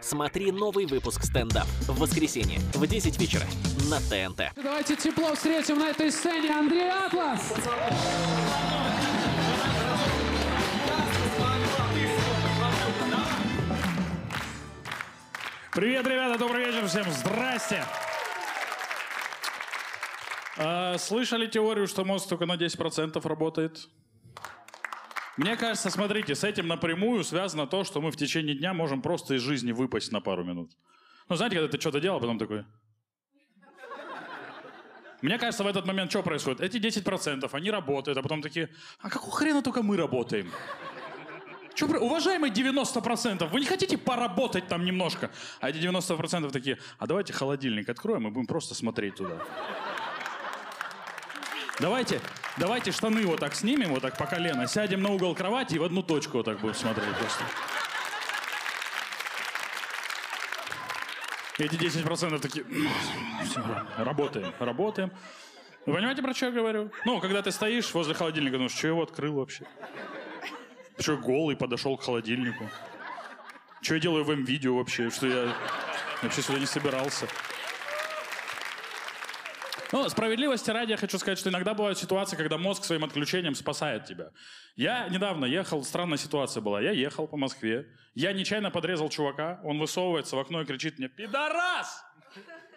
Смотри новый выпуск стендап в воскресенье в 10 вечера на ТНТ. Давайте тепло встретим на этой сцене Андрей Атлас. Привет, ребята, добрый вечер всем, здрасте. А, слышали теорию, что мозг только на 10% работает? Мне кажется, смотрите, с этим напрямую связано то, что мы в течение дня можем просто из жизни выпасть на пару минут. Ну, знаете, когда ты что-то делал, а потом такой... Мне кажется, в этот момент что происходит? Эти 10%, они работают, а потом такие, а какого хрена только мы работаем? Про- уважаемые 90%, вы не хотите поработать там немножко? А эти 90% такие, а давайте холодильник откроем и будем просто смотреть туда. Давайте, давайте штаны вот так снимем, вот так по колено, сядем на угол кровати и в одну точку вот так будем смотреть просто. Эти 10% такие, «Всё, работаем, работаем. Вы понимаете, про что я говорю? Ну, когда ты стоишь возле холодильника, думаешь, что я его открыл вообще? Что я голый подошел к холодильнику? Что я делаю в М-видео вообще? Что я вообще сюда не собирался? Ну, справедливости ради я хочу сказать, что иногда бывают ситуации, когда мозг своим отключением спасает тебя. Я недавно ехал, странная ситуация была. Я ехал по Москве, я нечаянно подрезал чувака, он высовывается в окно и кричит мне «Пидорас!»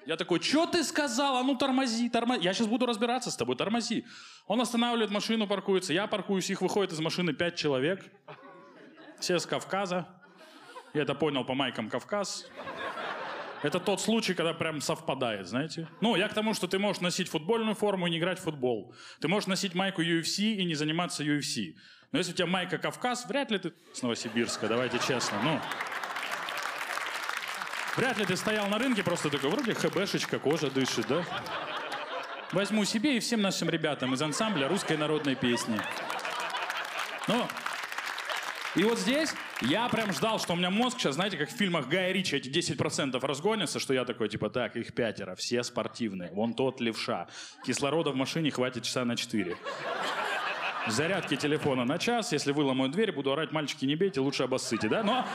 Я такой, что ты сказал? А ну тормози, тормози. Я сейчас буду разбираться с тобой, тормози. Он останавливает машину, паркуется. Я паркуюсь, их выходит из машины пять человек. Все с Кавказа. Я это понял по майкам Кавказ. Это тот случай, когда прям совпадает, знаете? Ну, я к тому, что ты можешь носить футбольную форму и не играть в футбол. Ты можешь носить майку UFC и не заниматься UFC. Но если у тебя майка Кавказ, вряд ли ты с Новосибирска, давайте честно. Ну, вряд ли ты стоял на рынке просто такой, вроде хбшечка, кожа дышит, да? Возьму себе и всем нашим ребятам из ансамбля русской народной песни. Ну, и вот здесь я прям ждал, что у меня мозг сейчас, знаете, как в фильмах Гая Ричи, эти 10% разгонятся, что я такой, типа, так, их пятеро, все спортивные, вон тот левша. Кислорода в машине хватит часа на 4. Зарядки телефона на час, если выломают дверь, буду орать, мальчики, не бейте, лучше обоссыте, да? Но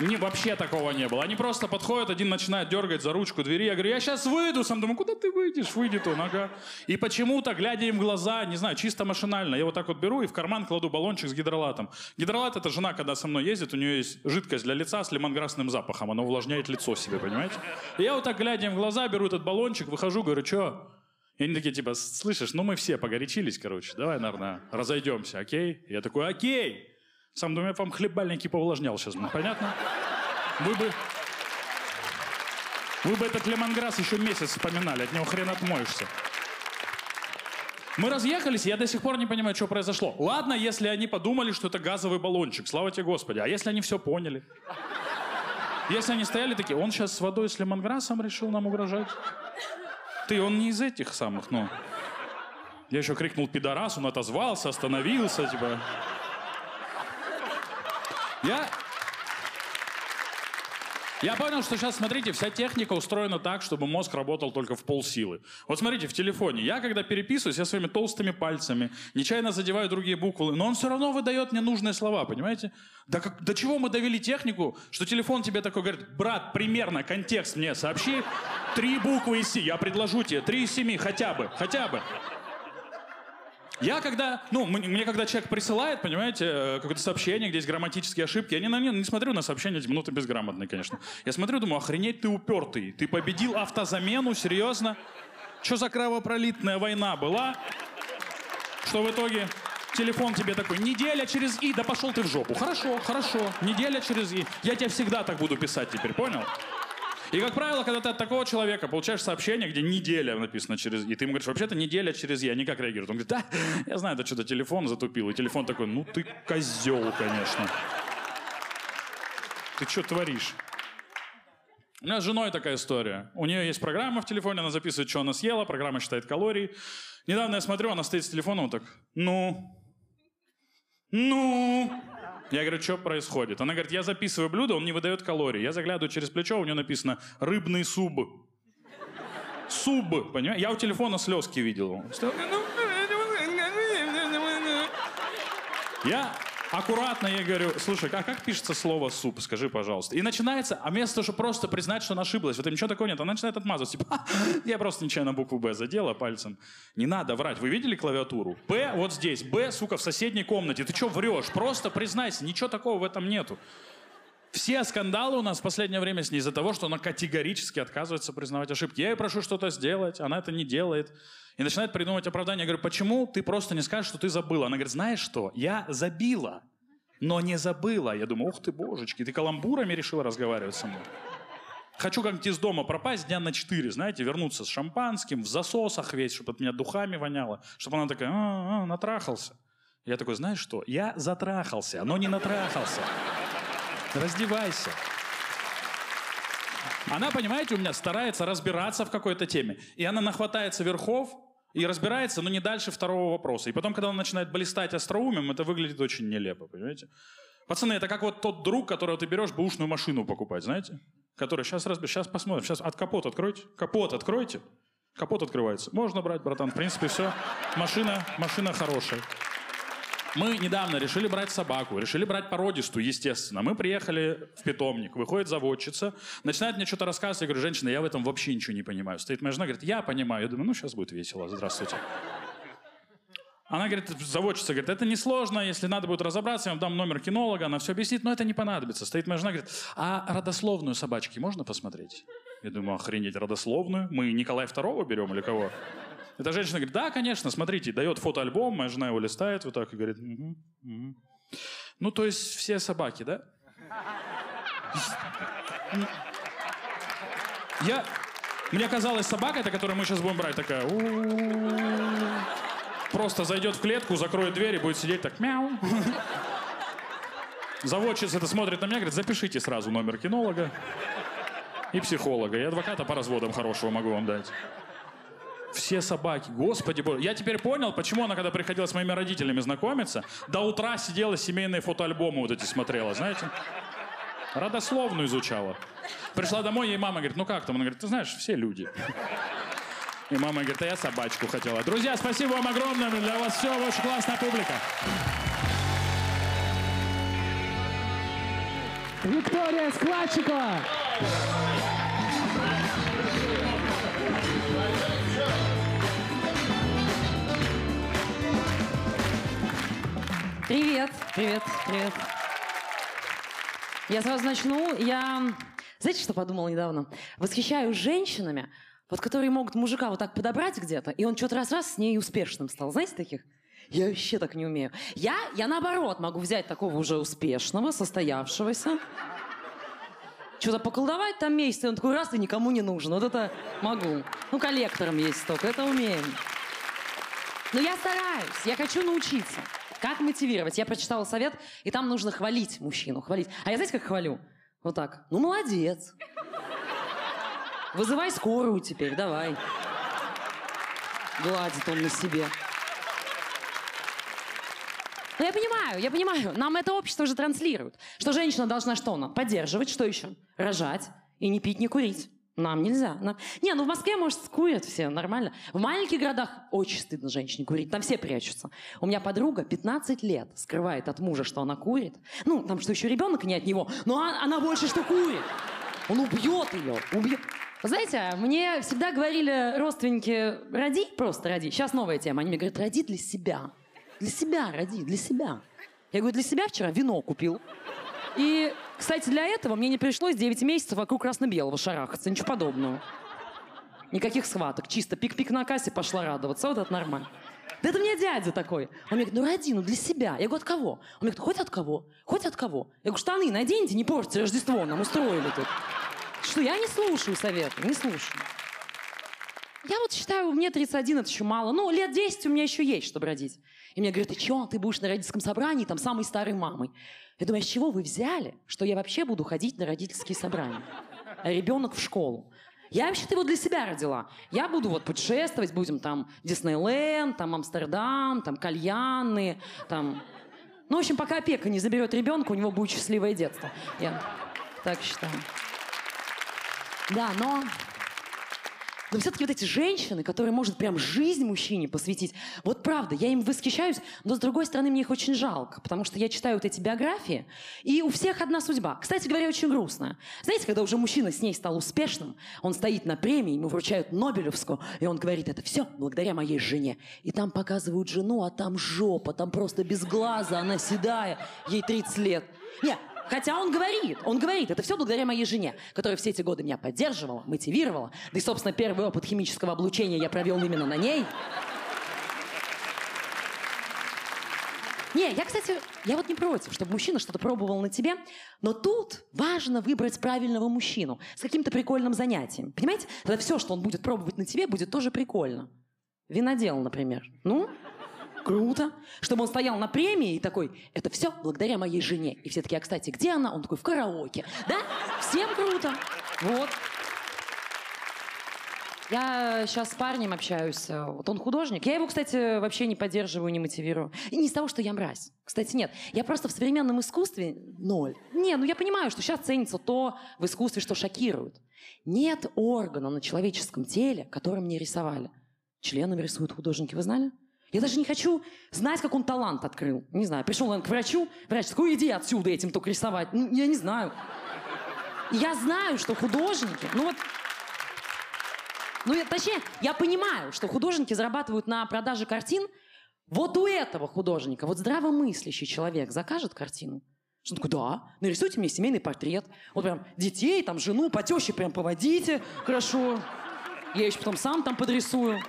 не, вообще такого не было. Они просто подходят, один начинает дергать за ручку двери. Я говорю, я сейчас выйду. Сам думаю, куда ты выйдешь? Выйдет он, ага. И почему-то, глядя им в глаза, не знаю, чисто машинально, я вот так вот беру и в карман кладу баллончик с гидролатом. Гидролат — это жена, когда со мной ездит, у нее есть жидкость для лица с лимонграссным запахом. Она увлажняет лицо себе, понимаете? И я вот так, глядя им в глаза, беру этот баллончик, выхожу, говорю, что? И они такие, типа, слышишь, ну мы все погорячились, короче, давай, наверное, разойдемся, окей? Я такой, окей. Сам думаю, я вам хлебальники повлажнял сейчас, ну, понятно? Вы бы... Вы бы этот лемонграсс еще месяц вспоминали, от него хрен отмоешься. Мы разъехались, я до сих пор не понимаю, что произошло. Ладно, если они подумали, что это газовый баллончик, слава тебе Господи. А если они все поняли? Если они стояли такие, он сейчас с водой с лемонграссом решил нам угрожать? Ты, он не из этих самых, ну... Я еще крикнул пидорас, он отозвался, остановился, типа... Я... Я понял, что сейчас, смотрите, вся техника устроена так, чтобы мозг работал только в полсилы. Вот смотрите, в телефоне. Я, когда переписываюсь, я своими толстыми пальцами нечаянно задеваю другие буквы, но он все равно выдает мне нужные слова, понимаете? Да как, до чего мы довели технику, что телефон тебе такой говорит, брат, примерно контекст мне сообщи, три буквы из си, я предложу тебе, три из семи, хотя бы, хотя бы. Я когда, ну, мне, когда человек присылает, понимаете, э, какое-то сообщение, где есть грамматические ошибки, я не, на, не, не смотрю на сообщение эти минуты безграмотные, конечно. Я смотрю, думаю, охренеть ты упертый. Ты победил автозамену, серьезно? Что за кровопролитная война была? Что в итоге телефон тебе такой, неделя через И, да пошел ты в жопу. Хорошо, хорошо, неделя через И. Я тебе всегда так буду писать теперь, понял? И, как правило, когда ты от такого человека получаешь сообщение, где неделя написано через «и», ты ему говоришь, вообще-то неделя через «я», они как реагируют? Он говорит, да, я знаю, это что-то телефон затупил. И телефон такой, ну ты козел, конечно. Ты что творишь? У меня с женой такая история. У нее есть программа в телефоне, она записывает, что она съела, программа считает калории. Недавно я смотрю, она стоит с телефоном так, ну, ну. Я говорю, что происходит? Она говорит, я записываю блюдо, он не выдает калорий. Я заглядываю через плечо, у нее написано «рыбный суп». Суп, понимаешь? Я у телефона слезки видел. Я, аккуратно ей говорю, слушай, а как пишется слово суп, скажи, пожалуйста. И начинается, а вместо того, чтобы просто признать, что она ошиблась, вот ничего такого нет, она начинает отмазываться, типа, «Ха, я просто нечаянно букву Б задела пальцем. Не надо врать, вы видели клавиатуру? Б вот здесь, Б, сука, в соседней комнате. Ты что врешь? Просто признайся, ничего такого в этом нету. Все скандалы у нас в последнее время с ней из-за того, что она категорически отказывается признавать ошибки. Я ей прошу что-то сделать, она это не делает. И начинает придумывать оправдание. Я говорю, почему ты просто не скажешь, что ты забыла? Она говорит, знаешь что, я забила, но не забыла. Я думаю, ух ты, божечки, ты каламбурами решила разговаривать со мной? Хочу как-нибудь из дома пропасть дня на четыре, знаете, вернуться с шампанским, в засосах весь, чтобы от меня духами воняло, чтобы она такая, а, а, натрахался. Я такой, знаешь что, я затрахался, но не натрахался. Раздевайся. Она, понимаете, у меня старается разбираться в какой-то теме. И она нахватается верхов и разбирается, но не дальше второго вопроса. И потом, когда она начинает блистать остроумием, это выглядит очень нелепо, понимаете? Пацаны, это как вот тот друг, которого ты берешь бэушную машину покупать, знаете? Который сейчас разберешь, сейчас посмотрим, сейчас от капот откройте. Капот откройте. Капот открывается. Можно брать, братан. В принципе, все. Машина, машина хорошая. Мы недавно решили брать собаку, решили брать породистую, естественно. Мы приехали в питомник, выходит заводчица, начинает мне что-то рассказывать. Я говорю, женщина, я в этом вообще ничего не понимаю. Стоит моя жена, говорит, я понимаю. Я думаю, ну сейчас будет весело, здравствуйте. Она говорит, заводчица, говорит, это несложно, если надо будет разобраться, я вам дам номер кинолога, она все объяснит, но это не понадобится. Стоит моя жена, говорит, а родословную собачки можно посмотреть? Я думаю, охренеть, родословную? Мы Николая II берем или кого? Эта женщина говорит, да, конечно, смотрите, дает фотоальбом, моя жена его листает вот так и говорит, «Мгм, мгм». ну, то есть все собаки, да? Я... Мне казалось, собака, это, которую мы сейчас будем брать, такая... Просто зайдет в клетку, закроет дверь и будет сидеть так мяу. Заводчица это смотрит на меня, говорит, запишите сразу номер кинолога и психолога. И адвоката по разводам хорошего могу вам дать. Все собаки, господи боже. Я теперь понял, почему она, когда приходила с моими родителями знакомиться, до утра сидела семейные фотоальбомы вот эти смотрела, знаете? Родословную изучала. Пришла домой, ей мама говорит, ну как там? Она говорит, ты знаешь, все люди. И мама говорит, а я собачку хотела. Друзья, спасибо вам огромное. Для вас все, очень классная публика. Виктория Складчикова. Привет, привет, привет. Я сразу начну. Я, знаете, что подумала недавно? Восхищаюсь женщинами, вот которые могут мужика вот так подобрать где-то, и он что-то раз-раз с ней успешным стал. Знаете таких? Я вообще так не умею. Я, я наоборот могу взять такого уже успешного, состоявшегося, что-то поколдовать там месяц, и он такой раз и никому не нужен. Вот это могу. Ну, коллектором есть только, это умеем. Но я стараюсь, я хочу научиться. Как мотивировать? Я прочитала совет, и там нужно хвалить мужчину, хвалить. А я знаете, как хвалю? Вот так. Ну, молодец. Вызывай скорую теперь, давай. Гладит он на себе. Ну, я понимаю, я понимаю. Нам это общество уже транслирует. Что женщина должна что? Она поддерживать, что еще? Рожать и не пить, не курить. Нам нельзя. Нам- Не, ну в Москве, может, курят все, нормально. В маленьких городах очень стыдно женщине курить. Там все прячутся. У меня подруга 15 лет скрывает от мужа, что она курит. Ну, там что еще ребенок не от него, но а- она больше что курит. Он убьет ее, убьет. Знаете, мне всегда говорили родственники, роди, просто роди. Сейчас новая тема. Они мне говорят, роди для себя. Для себя роди, для себя. Я говорю, для себя вчера вино купил. И, кстати, для этого мне не пришлось 9 месяцев вокруг красно-белого шарахаться. Ничего подобного. Никаких схваток. Чисто пик-пик на кассе пошла радоваться. Вот это нормально. Да это мне дядя такой. Он мне говорит, ну роди, ну для себя. Я говорю, от кого? Он мне говорит, хоть от кого? Хоть от кого? Я говорю, штаны наденьте, не портите Рождество, нам устроили тут. Что, я не слушаю советы, не слушаю. Я вот считаю, мне 31 это еще мало. Ну, лет 10 у меня еще есть, чтобы родить. И мне говорят, ты что, ты будешь на родительском собрании там самой старой мамой. Я думаю, а с чего вы взяли, что я вообще буду ходить на родительские собрания? А ребенок в школу. Я вообще-то его для себя родила. Я буду вот путешествовать, будем там Диснейленд, там Амстердам, там кальяны, там... Ну, в общем, пока опека не заберет ребенка, у него будет счастливое детство. Я так считаю. Да, но Но все-таки вот эти женщины, которые может прям жизнь мужчине посвятить, вот правда, я им восхищаюсь, но с другой стороны мне их очень жалко, потому что я читаю вот эти биографии, и у всех одна судьба. Кстати говоря, очень грустная. Знаете, когда уже мужчина с ней стал успешным, он стоит на премии, ему вручают Нобелевскую, и он говорит, это все благодаря моей жене. И там показывают жену, а там жопа, там просто без глаза, она седая, ей 30 лет. Нет, Хотя он говорит, он говорит, это все благодаря моей жене, которая все эти годы меня поддерживала, мотивировала. Да и, собственно, первый опыт химического облучения я провел именно на ней. Не, я, кстати, я вот не против, чтобы мужчина что-то пробовал на тебе, но тут важно выбрать правильного мужчину с каким-то прикольным занятием. Понимаете? Тогда все, что он будет пробовать на тебе, будет тоже прикольно. Винодел, например. Ну, Круто. Чтобы он стоял на премии и такой, это все благодаря моей жене. И все такие, а, кстати, где она? Он такой, в караоке. Да? Всем круто. Вот. Я сейчас с парнем общаюсь. Вот он художник. Я его, кстати, вообще не поддерживаю, не мотивирую. И не из того, что я мразь. Кстати, нет. Я просто в современном искусстве ноль. Не, ну я понимаю, что сейчас ценится то в искусстве, что шокирует. Нет органа на человеческом теле, которым не рисовали. Членами рисуют художники, вы знали? Я даже не хочу знать, как он талант открыл. Не знаю, пришел он к врачу, врач такой, иди отсюда этим только рисовать. Ну, я не знаю. Я знаю, что художники, ну вот, ну, я, точнее, я понимаю, что художники зарабатывают на продаже картин. Вот у этого художника, вот здравомыслящий человек закажет картину. Что он такой, да, нарисуйте мне семейный портрет. Вот прям детей, там, жену, по теще прям поводите, хорошо. Я еще потом сам там подрисую.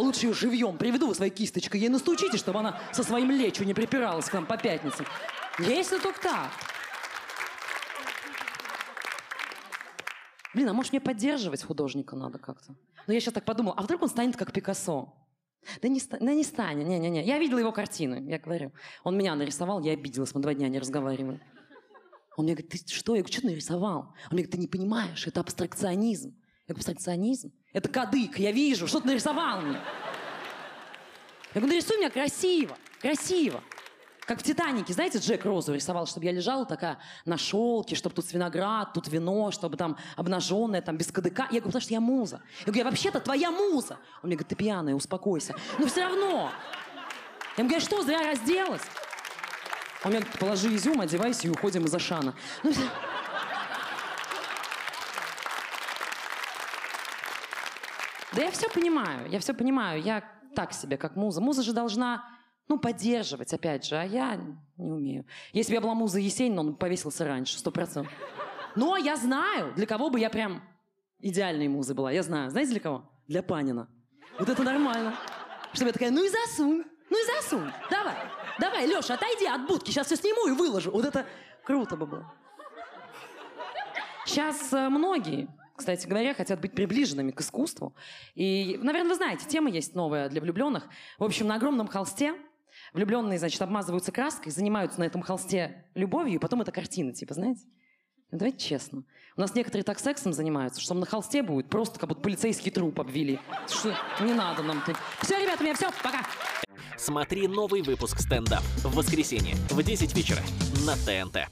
А лучше ее живьем приведу своей кисточкой. Ей настучите, чтобы она со своим лечу не припиралась к нам по пятницам. Если только так. Блин, а может мне поддерживать художника надо как-то? Но я сейчас так подумала, а вдруг он станет как Пикассо? Да не, да не станет, не-не-не. Я видела его картины, я говорю. Он меня нарисовал, я обиделась, мы два дня не разговаривали. Он мне говорит, ты что? Я говорю, что ты нарисовал? Он мне говорит, ты не понимаешь, это абстракционизм. Я говорю, абстракционизм? Это кадык, я вижу, что ты нарисовал мне. Я говорю, нарисуй меня красиво, красиво. Как в «Титанике», знаете, Джек Розу рисовал, чтобы я лежала такая на шелке, чтобы тут виноград, тут вино, чтобы там обнаженная, там без кадыка. Я говорю, потому что я муза. Я говорю, я вообще-то твоя муза. Он мне говорит, ты пьяная, успокойся. Но все равно. Я ему говорю, что, зря разделась? Он мне говорит, положи изюм, одевайся и уходим из Ашана. Ну, все. Да я все понимаю, я все понимаю. Я так себе, как муза. Муза же должна, ну, поддерживать, опять же, а я не умею. Если бы я была муза Есенина, он повесился раньше, сто процентов. Но я знаю, для кого бы я прям идеальной музой была. Я знаю. Знаете, для кого? Для Панина. Вот это нормально. Чтобы я такая, ну и засунь, ну и засунь. Давай, давай, Леша, отойди от будки, сейчас все сниму и выложу. Вот это круто бы было. Сейчас э, многие кстати говоря, хотят быть приближенными к искусству. И, наверное, вы знаете, тема есть новая для влюбленных. В общем, на огромном холсте влюбленные, значит, обмазываются краской, занимаются на этом холсте любовью, и потом это картина, типа, знаете? Ну, давайте честно. У нас некоторые так сексом занимаются, что на холсте будет просто как будто полицейский труп обвели. Что не надо нам тут. Все, ребята, у меня все, пока. Смотри новый выпуск стендап в воскресенье в 10 вечера на ТНТ.